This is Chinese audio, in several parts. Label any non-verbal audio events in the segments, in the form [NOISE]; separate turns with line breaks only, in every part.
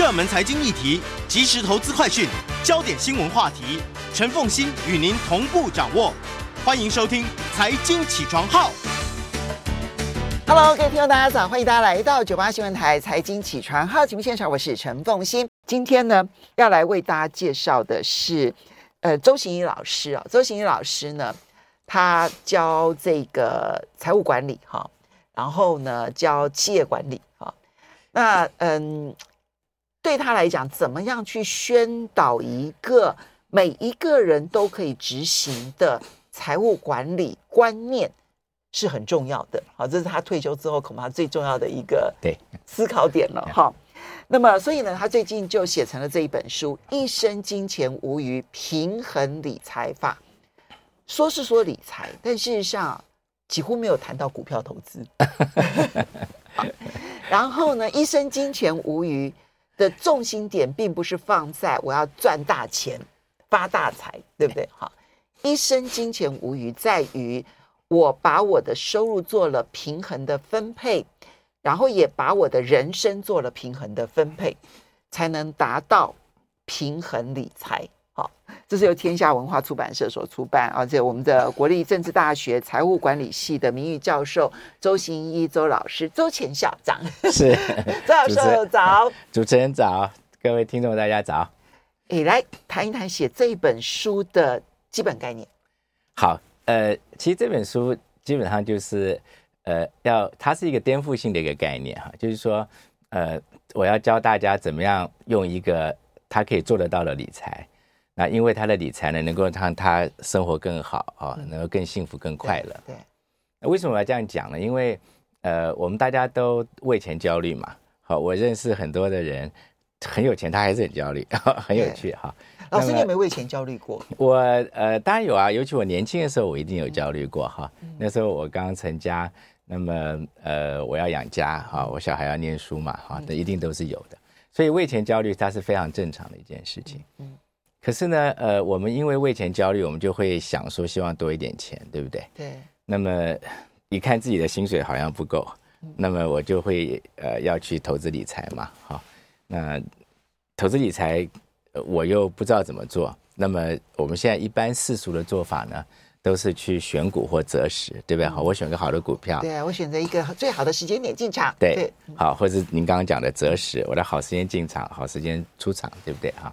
热门财经议题、即时投资快讯、焦点新闻话题，陈凤欣与您同步掌握。欢迎收听《财经起床号》。
Hello，各位听众，大家早！欢迎大家来到九八新闻台《财经起床号》节目现场，我是陈凤欣。今天呢，要来为大家介绍的是，呃，周行仪老师啊。周行仪老师呢，他教这个财务管理哈，然后呢，教企业管理哈。那嗯。对他来讲，怎么样去宣导一个每一个人都可以执行的财务管理观念是很重要的。好，这是他退休之后恐怕最重要的一个对思考点了。哈，那么所以呢，他最近就写成了这一本书《一生金钱无余：平衡理财法》。说是说理财，但事实上几乎没有谈到股票投资。[LAUGHS] 然后呢，《一生金钱无虞》。的重心点并不是放在我要赚大钱、发大财，对不对？好，一生金钱无余，在于我把我的收入做了平衡的分配，然后也把我的人生做了平衡的分配，才能达到平衡理财。这是由天下文化出版社所出版，而且我们的国立政治大学财务管理系的名誉教授周行一周老师，周前校长
是 [LAUGHS]
周老师早，[LAUGHS]
主持人早，各位听众大家早。
诶，来谈一谈写这本书的基本概念。
好，呃，其实这本书基本上就是，呃，要它是一个颠覆性的一个概念哈，就是说，呃，我要教大家怎么样用一个他可以做得到的理财。那因为他的理财呢，能够让他生活更好啊，能够更幸福、更快乐。对，那为什么我要这样讲呢？因为呃，我们大家都为钱焦虑嘛。好，我认识很多的人很有钱，他还是很焦虑，[LAUGHS] 很有趣哈。
老师，你有没有为钱焦虑过？
我呃，当然有啊，尤其我年轻的时候，我一定有焦虑过哈。那时候我刚刚成家，那么呃，我要养家哈，我小孩要念书嘛哈，那一定都是有的。所以为钱焦虑，它是非常正常的一件事情。嗯。可是呢，呃，我们因为为钱焦虑，我们就会想说希望多一点钱，对不对？对。那么一看自己的薪水好像不够，嗯、那么我就会呃要去投资理财嘛，好。那投资理财我又不知道怎么做，那么我们现在一般世俗的做法呢，都是去选股或择时，对不对？好，我选个好的股票，
对啊，我选择一个最好的时间点进场，
对，对好，或者您刚刚讲的择时，我的好时间进场，好时间出场，对不对？哈。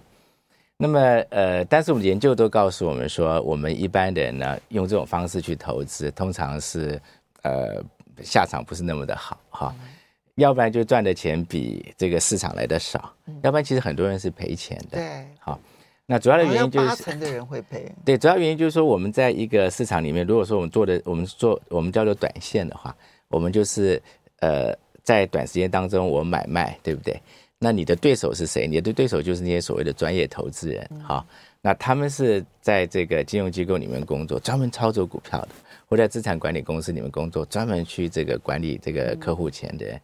那么，呃，但是我们研究都告诉我们说，我们一般的人呢，用这种方式去投资，通常是，呃，下场不是那么的好哈。嗯、要不然就赚的钱比这个市场来的少，嗯、要不然其实很多人是赔钱的。对，好，那主要的原因就是八
成的人会赔。
对，主要原因就是说，我们在一个市场里面，如果说我们做的，我们做我们叫做短线的话，我们就是呃，在短时间当中我买卖，对不对？那你的对手是谁？你的对手就是那些所谓的专业投资人，哈。那他们是在这个金融机构里面工作，专门操作股票的，或在资产管理公司里面工作，专门去这个管理这个客户钱的人。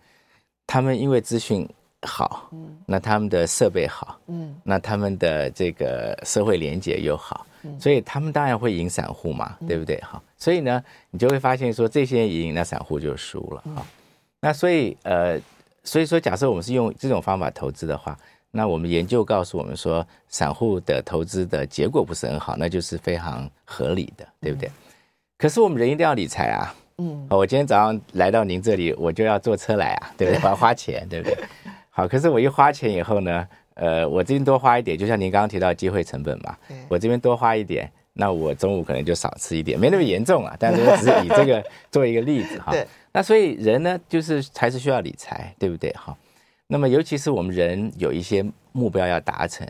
他们因为资讯好，那他们的设备好，嗯，那他们的这个社会连接又好，所以他们当然会赢散户嘛，对不对？哈，所以呢，你就会发现说，这些人赢，那散户就输了，哈。那所以呃。所以说，假设我们是用这种方法投资的话，那我们研究告诉我们说，散户的投资的结果不是很好，那就是非常合理的，对不对？嗯、可是我们人一定要理财啊，嗯，我今天早上来到您这里，我就要坐车来啊，对不对？[LAUGHS] 我要花钱，对不对？好，可是我一花钱以后呢，呃，我这边多花一点，就像您刚刚提到机会成本嘛，我这边多花一点，那我中午可能就少吃一点，没那么严重啊，但是我只是以这个 [LAUGHS] 做一个例子哈。那所以人呢，就是还是需要理财，对不对？哈，那么尤其是我们人有一些目标要达成，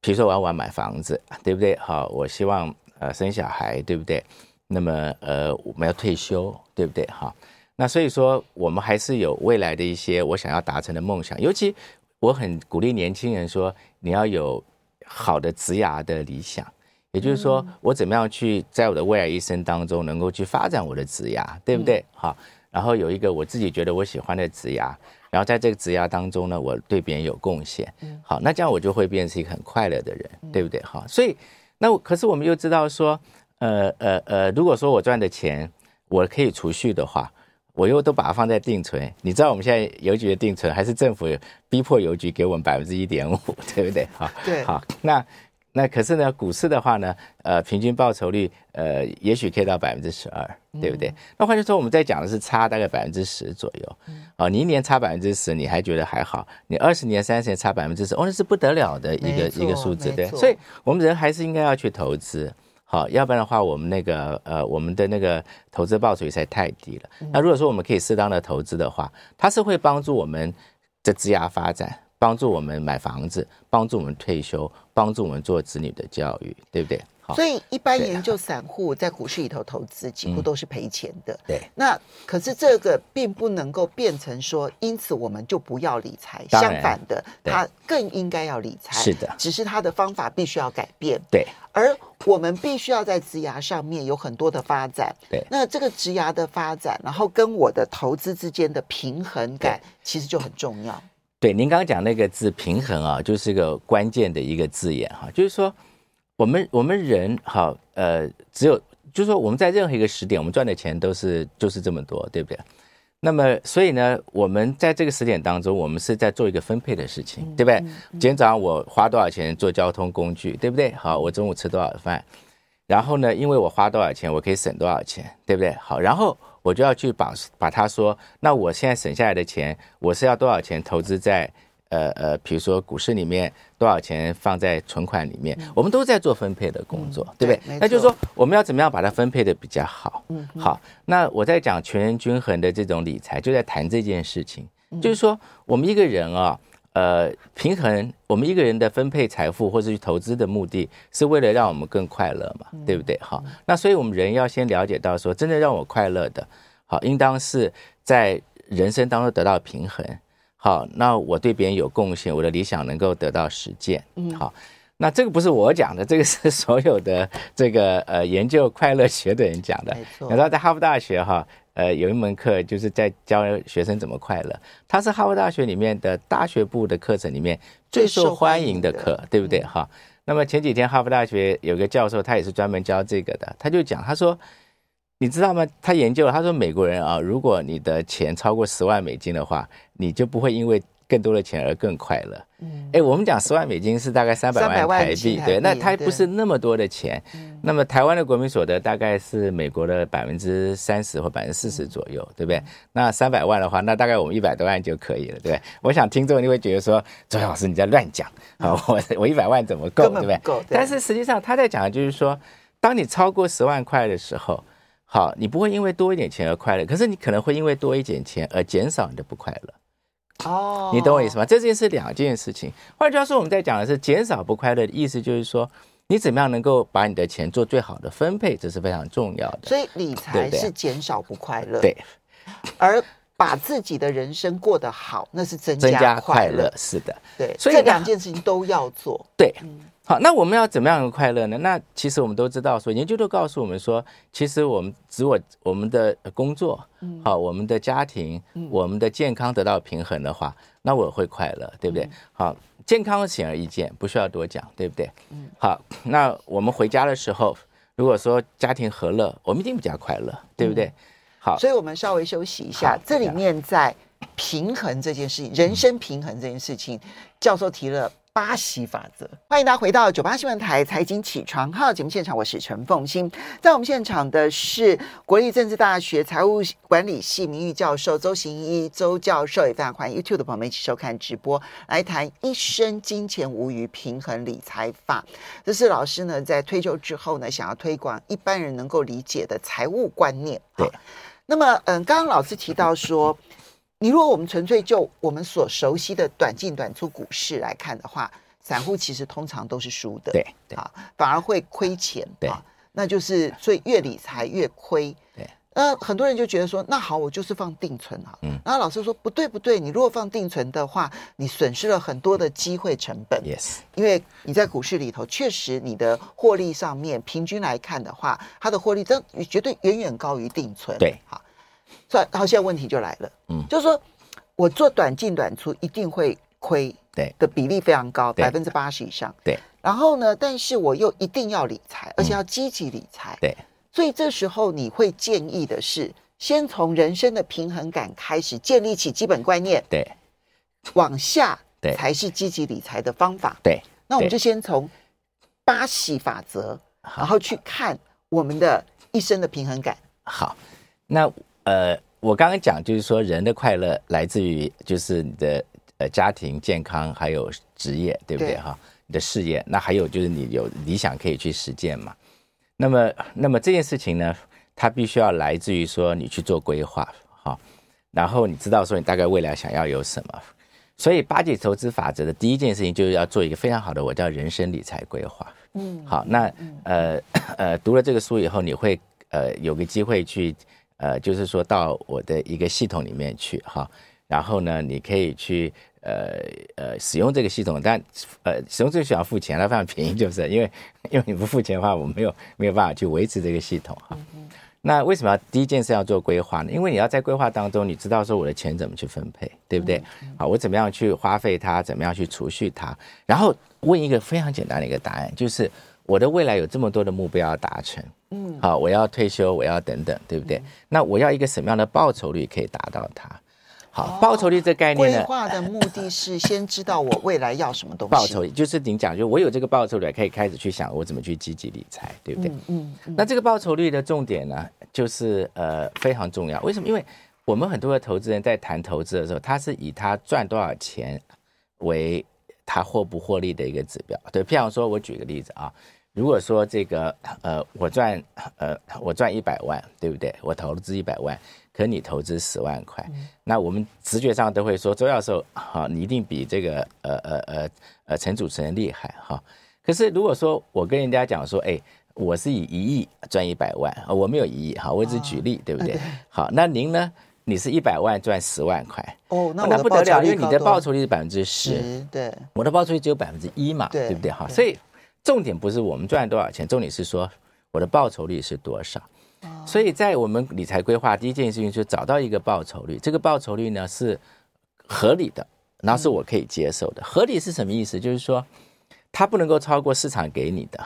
比如说我要我要买房子，对不对？好，我希望呃生小孩，对不对？那么呃我们要退休，对不对？哈，那所以说我们还是有未来的一些我想要达成的梦想，尤其我很鼓励年轻人说，你要有好的职涯的理想，也就是说我怎么样去在我的未来一生当中能够去发展我的职涯，对不对？好。然后有一个我自己觉得我喜欢的职涯，然后在这个职涯当中呢，我对别人有贡献，好，那这样我就会变成一个很快乐的人，对不对？哈，所以那可是我们又知道说，呃呃呃，如果说我赚的钱我可以储蓄的话，我又都把它放在定存，你知道我们现在邮局的定存还是政府逼迫邮局给我们百分之一点五，对不对？哈，
对，
好，那那可是呢，股市的话呢，呃，平均报酬率呃，也许可以到百分之十二，对不对？嗯、那换句话说，我们在讲的是差大概百分之十左右，啊、嗯，你一年差百分之十，你还觉得还好，你二十年、三十年差百分之十，哦，那是不得了的一个一个数字，对。所以我们人还是应该要去投资。好，要不然的话，我们那个呃，我们的那个投资报酬率实在太低了。那如果说我们可以适当的投资的话，它是会帮助我们的职涯发展，帮助我们买房子，帮助我们退休，帮助我们做子女的教育，对不对？
所以，一般研究散户在股市里头投资，几乎都是赔钱的。
嗯、对，
那可是这个并不能够变成说，因此我们就不要理财。相反的，他更应该要理财。
是的，
只是他的方法必须要改变。
对，
而我们必须要在职涯上面有很多的发展。
对，
那这个职涯的发展，然后跟我的投资之间的平衡感，其实就很重要。
对，您刚刚讲那个字“平衡”啊，就是一个关键的一个字眼哈，就是说。我们我们人好，呃，只有就是说，我们在任何一个时点，我们赚的钱都是就是这么多，对不对？那么，所以呢，我们在这个时点当中，我们是在做一个分配的事情，对不对？今天早上我花多少钱做交通工具，对不对？好，我中午吃多少饭，然后呢，因为我花多少钱，我可以省多少钱，对不对？好，然后我就要去把把它说，那我现在省下来的钱，我是要多少钱投资在？呃呃，比如说股市里面多少钱放在存款里面，嗯、我们都在做分配的工作，嗯、对不对？那就是说我们要怎么样把它分配的比较好？嗯，好。那我在讲全人均衡的这种理财，就在谈这件事情，嗯、就是说我们一个人啊，呃，平衡我们一个人的分配财富或者去投资的目的是为了让我们更快乐嘛，嗯、对不对？好，那所以我们人要先了解到说，真正让我快乐的，好，应当是在人生当中得到平衡。好，那我对别人有贡献，我的理想能够得到实践。嗯，好，那这个不是我讲的，这个是所有的这个呃研究快乐学的人讲的。你知道在哈佛大学哈，呃，有一门课就是在教学生怎么快乐，它是哈佛大学里面的大学部的课程里面最受欢迎的课，对不对？哈，那么前几天哈佛大学有个教授，他也是专门教这个的，他就讲，他说。你知道吗？他研究了，他说美国人啊，如果你的钱超过十万美金的话，你就不会因为更多的钱而更快乐。嗯，哎，我们讲十万美金是大概三百万台币，对，那它不是那么多的钱。那么台湾的国民所得大概是美国的百分之三十或百分之四十左右，对不对？那三百万的话，那大概我们一百多万就可以了，对不对？我想听众你会觉得说，周老师你在乱讲啊，我我一百万怎么够，对不对？但是实际上他在讲的就是说，当你超过十万块的时候。好，你不会因为多一点钱而快乐，可是你可能会因为多一点钱而减少你的不快乐。哦，oh. 你懂我意思吗？这件是两件事情。换句话说，我们在讲的是减少不快乐的意思，就是说你怎么样能够把你的钱做最好的分配，这是非常重要的。
所以理财是减少不快乐，
对，
而把自己的人生过得好，那是增加
增加快乐。是的，
对，所以这两件事情都要做。
对。嗯好，那我们要怎么样的快乐呢？那其实我们都知道说，说研究都告诉我们说，其实我们只我我们的工作，嗯，好，我们的家庭，嗯，我们的健康得到平衡的话，那我会快乐，对不对？好，健康显而易见，不需要多讲，对不对？嗯，好，那我们回家的时候，如果说家庭和乐，我们一定比较快乐，对不对？好，
所以我们稍微休息一下，这里面在平衡这件事情，人生平衡这件事情，教授提了。八喜法则，欢迎大家回到九八新闻台财经起床号节目现场，我是陈凤欣，在我们现场的是国立政治大学财务管理系名誉教授周行一周教授，也非常欢迎 YouTube 的朋友们一起收看直播，来谈一生金钱无余平衡理财法。这是老师呢在退休之后呢，想要推广一般人能够理解的财务观念。对，那么嗯，刚刚老师提到说。你如果我们纯粹就我们所熟悉的短进短出股市来看的话，散户其实通常都是输的，
对，对。
啊，反而会亏钱，
对。
啊，那就是所以越理财越亏，
对。
那很多人就觉得说，那好，我就是放定存啊，嗯。然后老师说不对不对，你如果放定存的话，你损失了很多的机会成本
，yes，
因为你在股市里头确实你的获利上面平均来看的话，它的获利真绝对远远高于定存，
对，好。
所以，然后现在问题就来了，嗯，就是说我做短进短出一定会亏，对。的比例非常高，百分之八十以上，
对。
然后呢，但是我又一定要理财，而且要积极理财，
对。
所以这时候你会建议的是先从人生的平衡感开始建立起基本观念，
对，
往下
对。
才是积极理财的方法。
对，
那我们就先从八喜法则，然后去看我们的一生的平衡感。
好，那呃，我刚刚讲就是说，人的快乐来自于就是你的呃家庭健康，还有职业，对不对哈？你的事业，那还有就是你有理想可以去实践嘛。那么，那么这件事情呢，它必须要来自于说你去做规划，哈，然后你知道说你大概未来想要有什么。所以八戒投资法则的第一件事情就是要做一个非常好的我叫人生理财规划。嗯，好，那呃 [COUGHS] 呃读了这个书以后，你会呃有个机会去呃就是说到我的一个系统里面去哈，然后呢你可以去呃呃使用这个系统，但呃使用这个需要付钱，它非常便宜，就是因为 [LAUGHS] 因为你不付钱的话，我没有没有办法去维持这个系统哈。那为什么要第一件事要做规划呢？因为你要在规划当中，你知道说我的钱怎么去分配，对不对？好，我怎么样去花费它，怎么样去储蓄它，然后问一个非常简单的一个答案，就是我的未来有这么多的目标要达成，嗯，好，我要退休，我要等等，对不对？那我要一个什么样的报酬率可以达到它？好，报酬率这概念呢？
规划的目的是先知道我未来要什么东西。
报酬率就是您讲，就我有这个报酬率，可以开始去想我怎么去积极理财，对不对？嗯。嗯，那这个报酬率的重点呢，就是呃非常重要。为什么？因为我们很多的投资人在谈投资的时候，他是以他赚多少钱为他获不获利的一个指标。对，譬如说我举个例子啊，如果说这个呃我赚呃我赚一百万，对不对？我投资一百万。可你投资十万块，那我们直觉上都会说周教授，好，你一定比这个呃呃呃呃陈主持人厉害哈。可是如果说我跟人家讲说，哎，我是以一亿赚一百万，我没有一亿哈，我只举例，对不对？好，那您呢？你是一百万赚十万块
哦，那
不得了，因为你的报酬率是百分之十，
对，
我的报酬率只有百分之一嘛，对不对？哈，所以重点不是我们赚多少钱，重点是说我的报酬率是多少。所以在我们理财规划，第一件事情就是找到一个报酬率，这个报酬率呢是合理的，然后是我可以接受的。合理是什么意思？就是说它不能够超过市场给你的。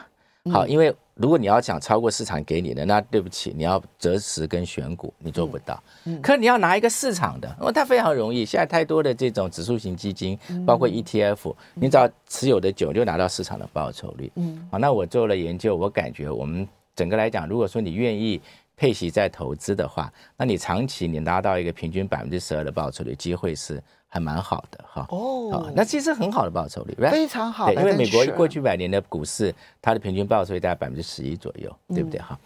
好，因为如果你要想超过市场给你的，那对不起，你要择时跟选股，你做不到。嗯可你要拿一个市场的，哦，它非常容易。现在太多的这种指数型基金，包括 ETF，你只要持有的久，就拿到市场的报酬率。嗯，好，那我做了研究，我感觉我们。整个来讲，如果说你愿意配息再投资的话，那你长期你拿到一个平均百分之十二的报酬率，机会是还蛮好的哈。哦，那其实很好的报酬率，
非常好。
对，因为美国过去百年的股市，它的平均报酬率大概百分之十一左右，对不对哈？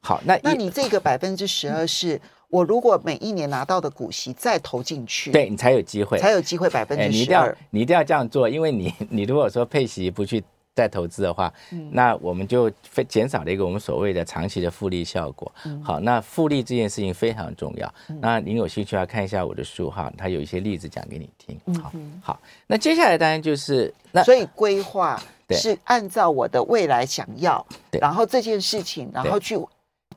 好，那
那你这个百分之十二是我如果每一年拿到的股息再投进去，
对你才有机会，
才有机会百分之十二。
你一定要你一定要这样做，因为你 [LAUGHS] 你如果说配息不去。再投资的话，那我们就非减少了一个我们所谓的长期的复利效果。好，那复利这件事情非常重要。那您有兴趣要看一下我的书哈，它有一些例子讲给你听。好，好，那接下来当然就是那
所以规划是按照我的未来想要，然后这件事情，然后去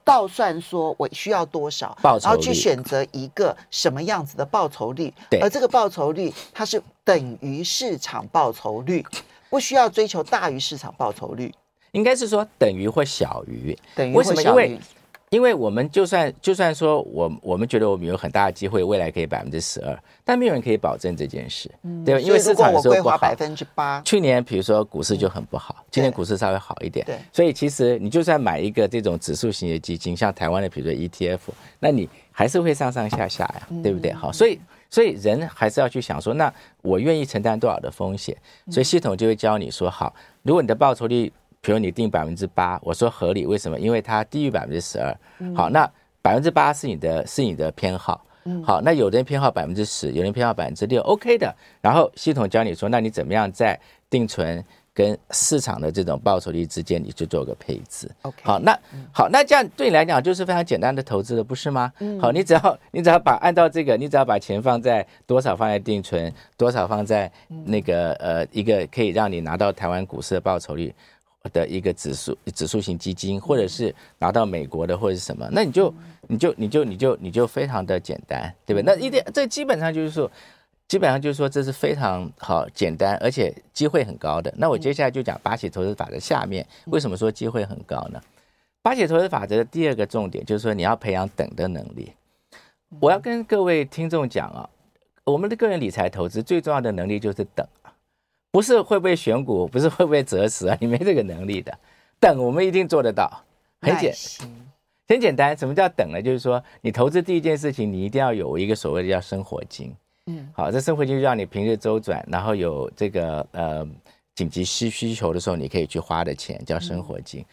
倒算说我需要多少，然后去选择一个什么样子的报酬率，而这个报酬率它是等于市场报酬率。不需要追求大于市场报酬率，
应该是说等于或小于。
等于。为什么？因为
因为我们就算就算说我我们觉得我们有很大的机会，未来可以百分之十二，但没有人可以保证这件事，嗯、对吧？因为市场有时候不好。
百分之八。
去年比如说股市就很不好，嗯、今年股市稍微好一点。
对。
所以其实你就算买一个这种指数型的基金，像台湾的比如说 ETF，那你还是会上上下下呀，嗯、对不对？好，所以。所以人还是要去想说，那我愿意承担多少的风险？所以系统就会教你说，好，如果你的报酬率，比如你定百分之八，我说合理，为什么？因为它低于百分之十二。好，那百分之八是你的，是你的偏好。好，那有的人偏好百分之十，有人偏好百分之六，OK 的。然后系统教你说，那你怎么样在定存？跟市场的这种报酬率之间，你去做个配置。OK，好，那好，那这样对你来讲就是非常简单的投资了，不是吗？嗯，好，你只要你只要把按照这个，你只要把钱放在多少放在定存，多少放在那个呃一个可以让你拿到台湾股市的报酬率的一个指数指数型基金，或者是拿到美国的或者是什么，那你就你就你就你就你就非常的简单，对不对？那一点这基本上就是说。基本上就是说，这是非常好、简单，而且机会很高的。那我接下来就讲八喜投资法则下面为什么说机会很高呢？八喜投资法则的第二个重点就是说，你要培养等的能力。我要跟各位听众讲啊，我们的个人理财投资最重要的能力就是等啊，不是会不会选股，不是会不会择时啊，[LAUGHS] 你没这个能力的。等我们一定做得到，很简，很简单。什么叫等呢？就是说你投资第一件事情，你一定要有一个所谓的叫生活金。嗯，好，这生活金就让你平日周转，然后有这个呃紧急需需求的时候，你可以去花的钱叫生活金。嗯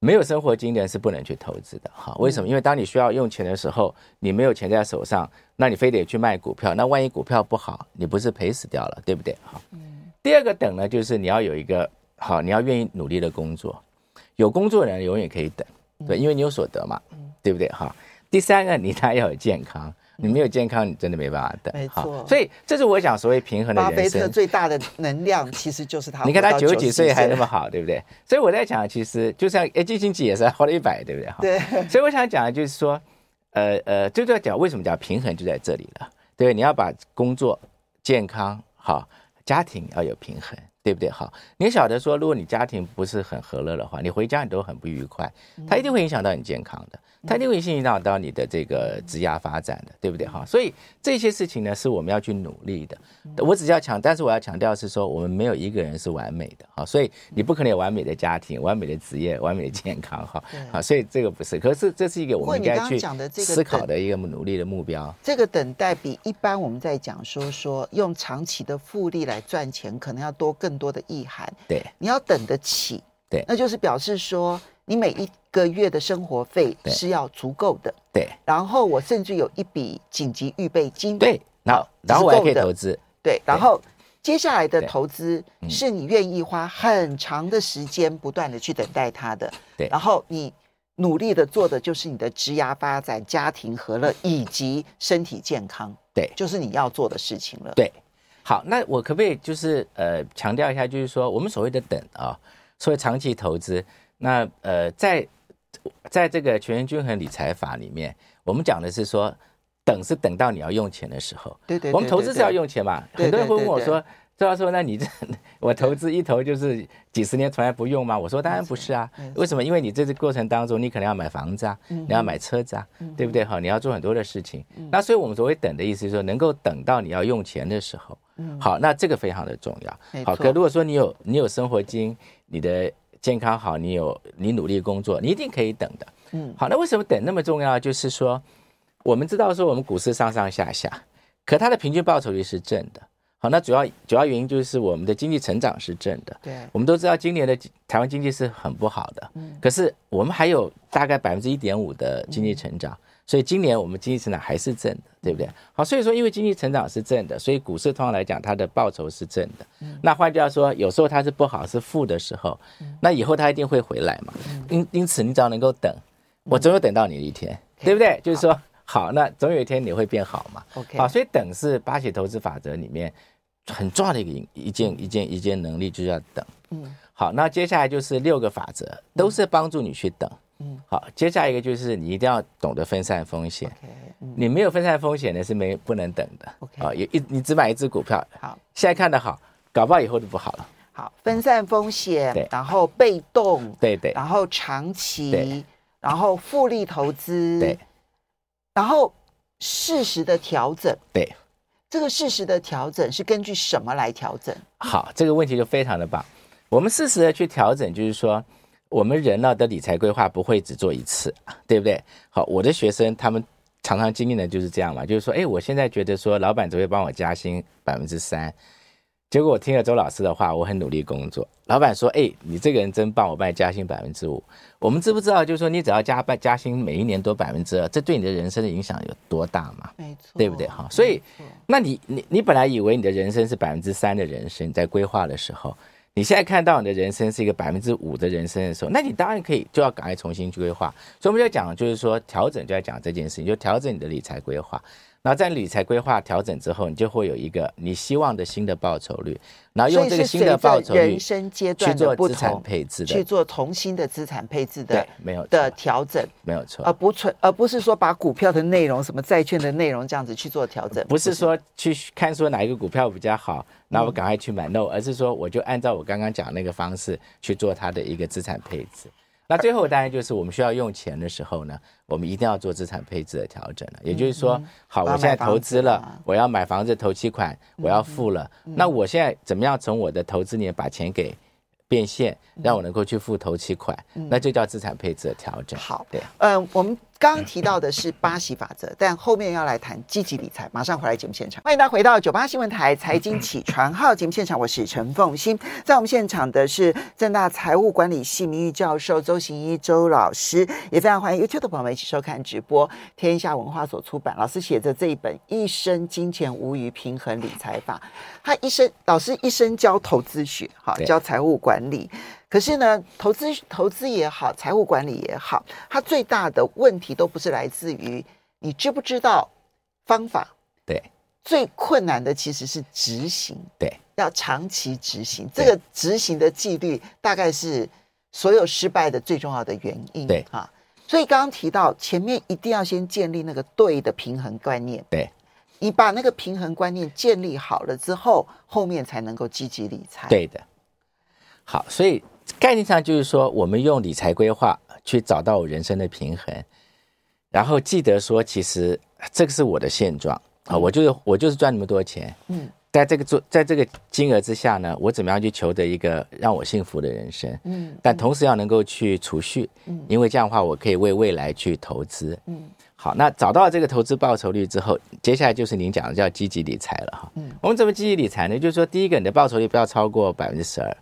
没有生活金的人是不能去投资的，哈，为什么？因为当你需要用钱的时候，你没有钱在手上，那你非得去卖股票，那万一股票不好，你不是赔死掉了，对不对？好，第二个等呢，就是你要有一个好，你要愿意努力的工作，有工作的人永远可以等，对，因为你有所得嘛，对不对？哈，第三个你还要有健康。你没有健康，你真的没办法的。没错，所以这是我讲所谓平衡的人生。巴菲特
最大的能量其实就是他。[LAUGHS]
你看他九十几岁还那么好，对不对？所以我在讲，其实就像哎，基辛格也是活了一百，对不对？
对。
所以我想讲的就是说，呃呃，就在讲为什么讲平衡就在这里了。对，你要把工作、健康好，家庭要有平衡，对不对？好，你晓得说，如果你家庭不是很和乐的话，你回家你都很不愉快，它一定会影响到你健康的。它一定会影响到你的这个职业发展的，对不对哈？所以这些事情呢，是我们要去努力的。我只要强，但是我要强调是说，我们没有一个人是完美的哈。所以你不可能有完美的家庭、完美的职业、完美的健康哈。好，所以这个不是。可是这是一个我们应该去思考的一个努力的目标。
这个等待比一般我们在讲说说用长期的复利来赚钱，可能要多更多的意涵。
对，
你要等得起。
对，
那就是表示说。你每一个月的生活费是要足够的，
对。
然后我甚至有一笔紧急预备金，
对。然后，然后我还可以投资，
对。然后接下来的投资是你愿意花很长的时间不断的去等待它的，
对。
然后你努力的做的就是你的职涯发展、家庭和乐以及身体健康，
对，
就是你要做的事情了。
对。好，那我可不可以就是呃强调一下，就是说我们所谓的等啊，所谓长期投资。那呃，在在这个全员均衡理财法里面，我们讲的是说，等是等到你要用钱的时候。
对对，对，对，对。
我们投资是要用钱嘛？对对对对，很多人会问我说：“周教授，那你这 [LAUGHS] 我投资一投就是几十年从来不用吗？”我说：“当然不是啊。为什么？因为你这个过程当中，你可能要买房子啊，你要买车子啊，对不对？哈，你要做很多的事情。那所以我们所谓等的意思是说，能够等到你要用钱的时候。好，那这个非常的重要。好，可如果说你有你有生活金，你的。健康好，你有你努力工作，你一定可以等的。嗯，好，那为什么等那么重要？就是说，我们知道说我们股市上上下下，可它的平均报酬率是正的。好，那主要主要原因就是我们的经济成长是正的。
对，
我们都知道今年的台湾经济是很不好的。嗯，可是我们还有大概百分之一点五的经济成长。嗯所以今年我们经济成长还是正的，对不对？好，所以说因为经济成长是正的，所以股市通常来讲它的报酬是正的。那换句话说，有时候它是不好是负的时候，那以后它一定会回来嘛。因因此你只要能够等，我总有等到你的一天，对不对？就是说好，那总有一天你会变好嘛。OK，好，所以等是巴西投资法则里面很重要的一个一件一件一件能力，就是要等。嗯，好，那接下来就是六个法则，都是帮助你去等。嗯，好，接下来一个就是你一定要懂得分散风险。嗯、你没有分散风险的是没不能等的。OK，啊，有一你只买一只股票，好，现在看得好，搞不好以后就不好了。
好，分散风险，对，然后被动，
对对，
然后长期，然后复利投资，
对，
然后适时的调整，
对，
这个适时的调整是根据什么来调整？
好，这个问题就非常的棒。我们适时的去调整，就是说。我们人呢的理财规划不会只做一次，对不对？好，我的学生他们常常经历的就是这样嘛，就是说，哎，我现在觉得说老板只会帮我加薪百分之三，结果我听了周老师的话，我很努力工作，老板说，哎，你这个人真棒，我帮你加薪百分之五。我们知不知道，就是说你只要加半加薪，每一年多百分之二，这对你的人生的影响有多大嘛？
没错，
对不对？哈，所以，那你你你本来以为你的人生是百分之三的人生，在规划的时候。你现在看到你的人生是一个百分之五的人生的时候，那你当然可以就要赶快重新去规划。所以我们就讲，就是说调整就要讲这件事情，就调整你的理财规划。然后在理财规划调整之后，你就会有一个你希望的新的报酬率。然后用这个新的报酬率
人生阶段
去做资产配置的，
去做重新的资产配置的，
对，没有
的调整，
没有错，
而不存而不是说把股票的内容、什么债券的内容这样子去做调整，
不是说去看说哪一个股票比较好，那我赶快去买，no，而是说我就按照我刚刚讲那个方式去做它的一个资产配置。那最后当然就是我们需要用钱的时候呢，我们一定要做资产配置的调整了。也就是说，好，我现在投资了，我要买房子头期款，我要付了。那我现在怎么样从我的投资里面把钱给变现，让我能够去付头期款？那就叫资产配置的调整。
好，
对，
嗯，我们。刚刚提到的是巴西法则，但后面要来谈积极理财。马上回来节目现场，欢迎大家回到九八新闻台财经起床号节目现场，我是陈凤欣。在我们现场的是正大财务管理系名誉教授周行一周老师，也非常欢迎 YouTube 的朋友们一起收看直播。天下文化所出版，老师写的这一本《一生金钱无虞平衡理财法》，他一生老师一生教投资学，好，教财务管理。可是呢，投资投资也好，财务管理也好，它最大的问题都不是来自于你知不知道方法。
对，
最困难的其实是执行。
对，
要长期执行，这个执行的纪律大概是所有失败的最重要的原因。
对
啊，所以刚刚提到前面一定要先建立那个对的平衡观念。
对，
你把那个平衡观念建立好了之后，后面才能够积极理财。
对的。好，所以。概念上就是说，我们用理财规划去找到我人生的平衡，然后记得说，其实这个是我的现状。啊，我就是我就是赚那么多钱，嗯，在这个做在这个金额之下呢，我怎么样去求得一个让我幸福的人生，嗯，但同时要能够去储蓄，嗯，因为这样的话，我可以为未来去投资，嗯，好，那找到这个投资报酬率之后，接下来就是您讲的叫积极理财了哈，嗯，我们怎么积极理财呢？就是说，第一个，你的报酬率不要超过百分之十二。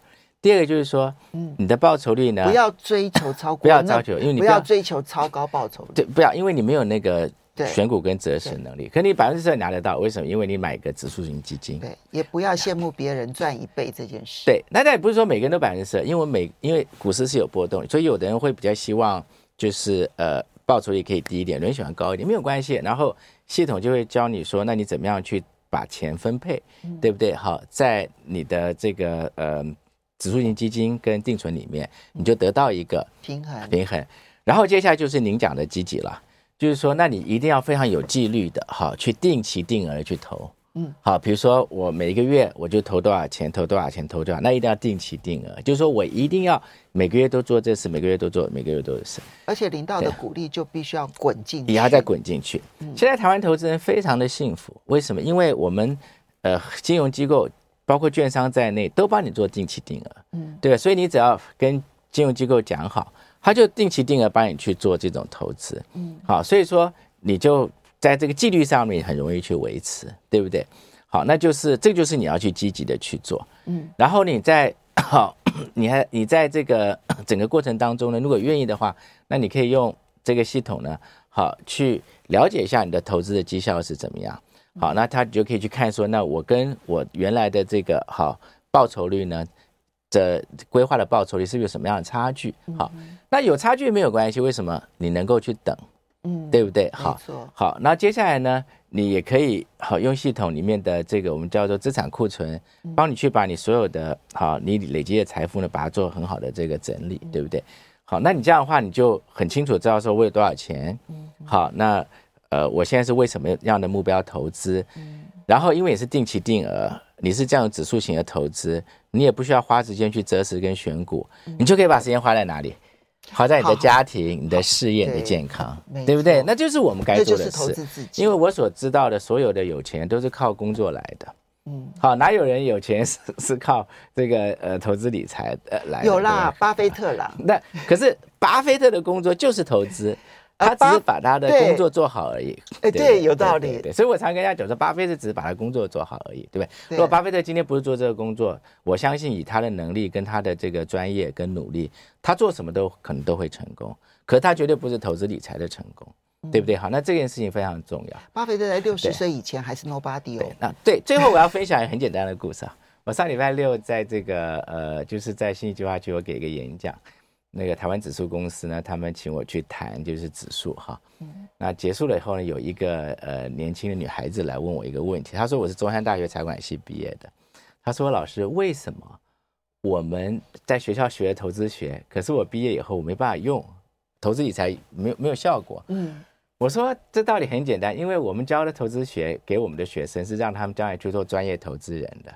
第二个就是说，嗯，你的报酬率呢？
不要追求 [LAUGHS] 超过，
不要追求，因为你
不要追求超高报酬率。
对，不要，因为你没有那个选股跟择时能力。可你百分之十拿得到，为什么？因为你买一个指数型基金。
对，也不要羡慕别人赚一倍这件事。
对，那但也不是说每个人都百分之十，因为每因为股市是有波动，所以有的人会比较希望就是呃报酬率可以低一点，有人喜欢高一点，没有关系。然后系统就会教你说，那你怎么样去把钱分配，嗯、对不对？好，在你的这个呃。指数型基金跟定存里面，你就得到一个平衡平衡。然后接下来就是您讲的积极了，就是说，那你一定要非常有纪律的哈，去定期定额去投。嗯，好，比如说我每一个月我就投多少钱，投多少钱，投多少，那一定要定期定额，就是说我一定要每个月都做这事，每个月都做，每个月都有事。
而且领导的鼓励就必须要滚进去，
也要再滚进去。现在台湾投资人非常的幸福，为什么？因为我们呃金融机构。包括券商在内，都帮你做定期定额，嗯，对，所以你只要跟金融机构讲好，他就定期定额帮你去做这种投资，嗯，好，所以说你就在这个纪律上面很容易去维持，对不对？好，那就是这就是你要去积极的去做，嗯，然后你在好，[COUGHS] 你还你在这个 [COUGHS] 整个过程当中呢，如果愿意的话，那你可以用这个系统呢，好去了解一下你的投资的绩效是怎么样。好，那他就可以去看说，那我跟我原来的这个好报酬率呢，的规划的报酬率是不是有什么样的差距？好，那有差距没有关系，为什么？你能够去等，嗯，对不对？好，好，那接下来呢，你也可以好用系统里面的这个我们叫做资产库存，帮你去把你所有的好你累积的财富呢，把它做很好的这个整理，对不对？好，那你这样的话，你就很清楚知道说我有多少钱，好，那。呃，我现在是为什么样的目标投资？嗯，然后因为也是定期定额，你是这样指数型的投资，你也不需要花时间去择时跟选股，嗯，你就可以把时间花在哪里？花在你的家庭、你的事业、你的健康，对不对？那就是我们该做的事。因为我所知道的所有的有钱都是靠工作来的。嗯，好，哪有人有钱是是靠这个呃投资理财呃来的？
有啦，巴菲特啦。[LAUGHS]
那可是巴菲特的工作就是投资。他只是把他的工作做好而已。
哎，对，有道理。
对，所以我常跟人家讲说，巴菲特只是把他工作做好而已，对不对？如果巴菲特今天不是做这个工作，我相信以他的能力跟他的这个专业跟努力，他做什么都可能都会成功。可是他绝对不是投资理财的成功，对不对？好，那这件事情非常重要。
巴菲特在六十岁以前还是 nobody 哦。
那对，最后我要分享一个很简单的故事啊。我上礼拜六在这个呃，就是在信义计划区，我给一个演讲。那个台湾指数公司呢，他们请我去谈就是指数哈。嗯。那结束了以后呢，有一个呃年轻的女孩子来问我一个问题，她说我是中山大学财管系毕业的，她说老师，为什么我们在学校学投资学，可是我毕业以后我没办法用投资理财，没有没有效果？嗯。我说这道理很简单，因为我们教的投资学给我们的学生是让他们将来去做专业投资人的，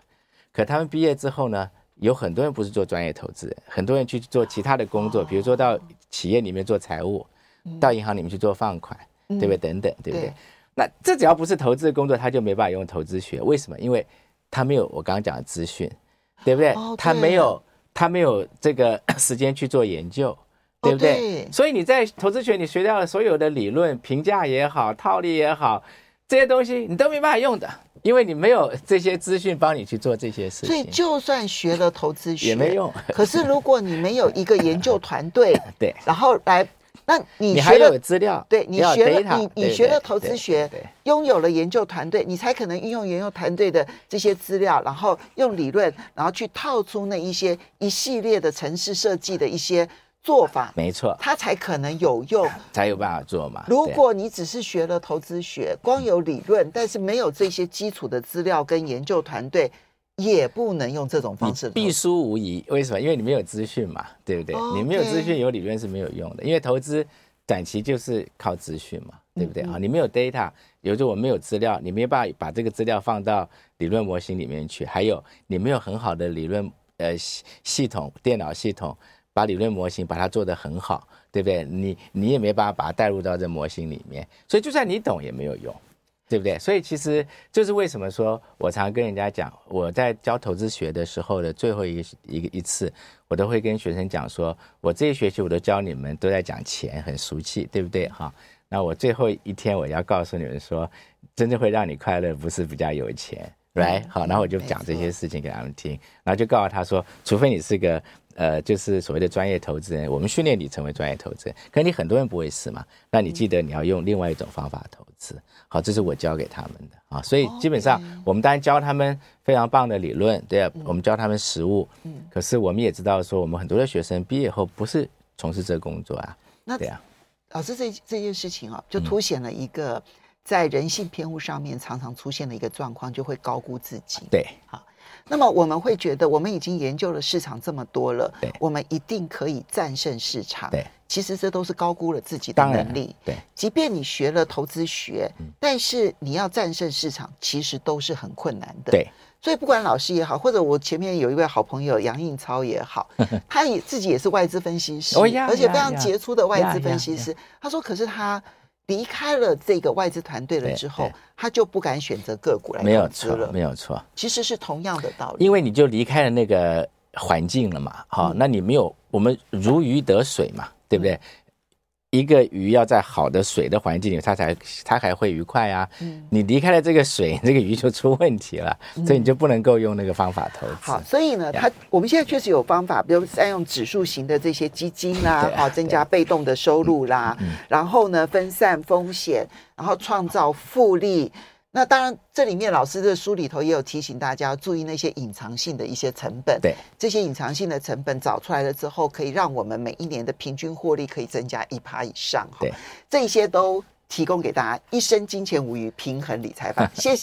可他们毕业之后呢？有很多人不是做专业投资人，很多人去做其他的工作，比如说到企业里面做财务，到银行里面去做放款，对不对？等等，对不对？那这只要不是投资的工作，他就没办法用投资学。为什么？因为他没有我刚刚讲的资讯，对不对？他没有他没有这个时间去做研究，对不对？所以你在投资学你学到的所有的理论、评价也好、套利也好。这些东西你都没办法用的，因为你没有这些资讯帮你去做这些事情。
所以就算学了投资学
也没用。[LAUGHS]
可是如果你没有一个研究团队，[LAUGHS]
对，
然后来，那你学了
你还有资料，
对你学了你你学了投资学，
对，
拥有了研究团队，你才可能运用研究团队的这些资料，然后用理论，然后去套出那一些一系列的城市设计的一些。做法
没错，
它才可能有用，[LAUGHS]
才有办法做嘛。
如果你只是学了投资学，光有理论，但是没有这些基础的资料跟研究团队，也不能用这种方式。
必输无疑，为什么？因为你没有资讯嘛，对不对.你没有资讯，有理论是没有用的。因为投资短期就是靠资讯嘛，对不对啊？你没有 data，有时候我没有资料，你没有办法把这个资料放到理论模型里面去。还有，你没有很好的理论呃系统，电脑系统。把理论模型把它做得很好，对不对？你你也没办法把它带入到这模型里面，所以就算你懂也没有用，对不对？所以其实就是为什么说我常跟人家讲，我在教投资学的时候的最后一个一个一次，我都会跟学生讲说，我这一学期我都教你们都在讲钱，很俗气，对不对？哈，那我最后一天我要告诉你们说，真正会让你快乐不是比较有钱，right？好，然后我就讲这些事情给他们听，然后就告诉他说，除非你是个。呃，就是所谓的专业投资人，我们训练你成为专业投资人，可你很多人不会是嘛？那你记得你要用另外一种方法投资。好，这是我教给他们的啊。所以基本上我们当然教他们非常棒的理论，对啊，我们教他们实务。嗯。可是我们也知道说，我们很多的学生毕业后不是从事这个工作啊。那对啊，
老师这这件事情啊，就凸显了一个在人性偏误上面常常出现的一个状况，就会高估自己。
对，
好。那么我们会觉得，我们已经研究了市场这么多了，对，我们一定可以战胜市场。
对，
其实这都是高估了自己的能力。
对，
即便你学了投资学，嗯，但是你要战胜市场，其实都是很困难的。
对，
所以不管老师也好，或者我前面有一位好朋友杨应超也好，[LAUGHS] 他也自己也是外资分析师，而且非常杰出的外资分析师。他说，可是他。离开了这个外资团队了之后，他就不敢选择个股来投资了。
没有错，没有错，
其实是同样的道理。
因为你就离开了那个环境了嘛，好、嗯，那你没有我们如鱼得水嘛，对不对？嗯一个鱼要在好的水的环境里，它才它还会愉快啊。嗯，你离开了这个水，这个鱼就出问题了，所以你就不能够用那个方法投资。
好，所以呢，它我们现在确实有方法，比如善用指数型的这些基金啦，好，增加被动的收入啦，然后呢，分散风险，然后创造复利。那当然，这里面老师的书里头也有提醒大家要注意那些隐藏性的一些成本。
对，
这些隐藏性的成本找出来了之后，可以让我们每一年的平均获利可以增加一趴以上。
对，
这些都提供给大家。一生金钱无虞，平衡理财法。[LAUGHS] 谢谢。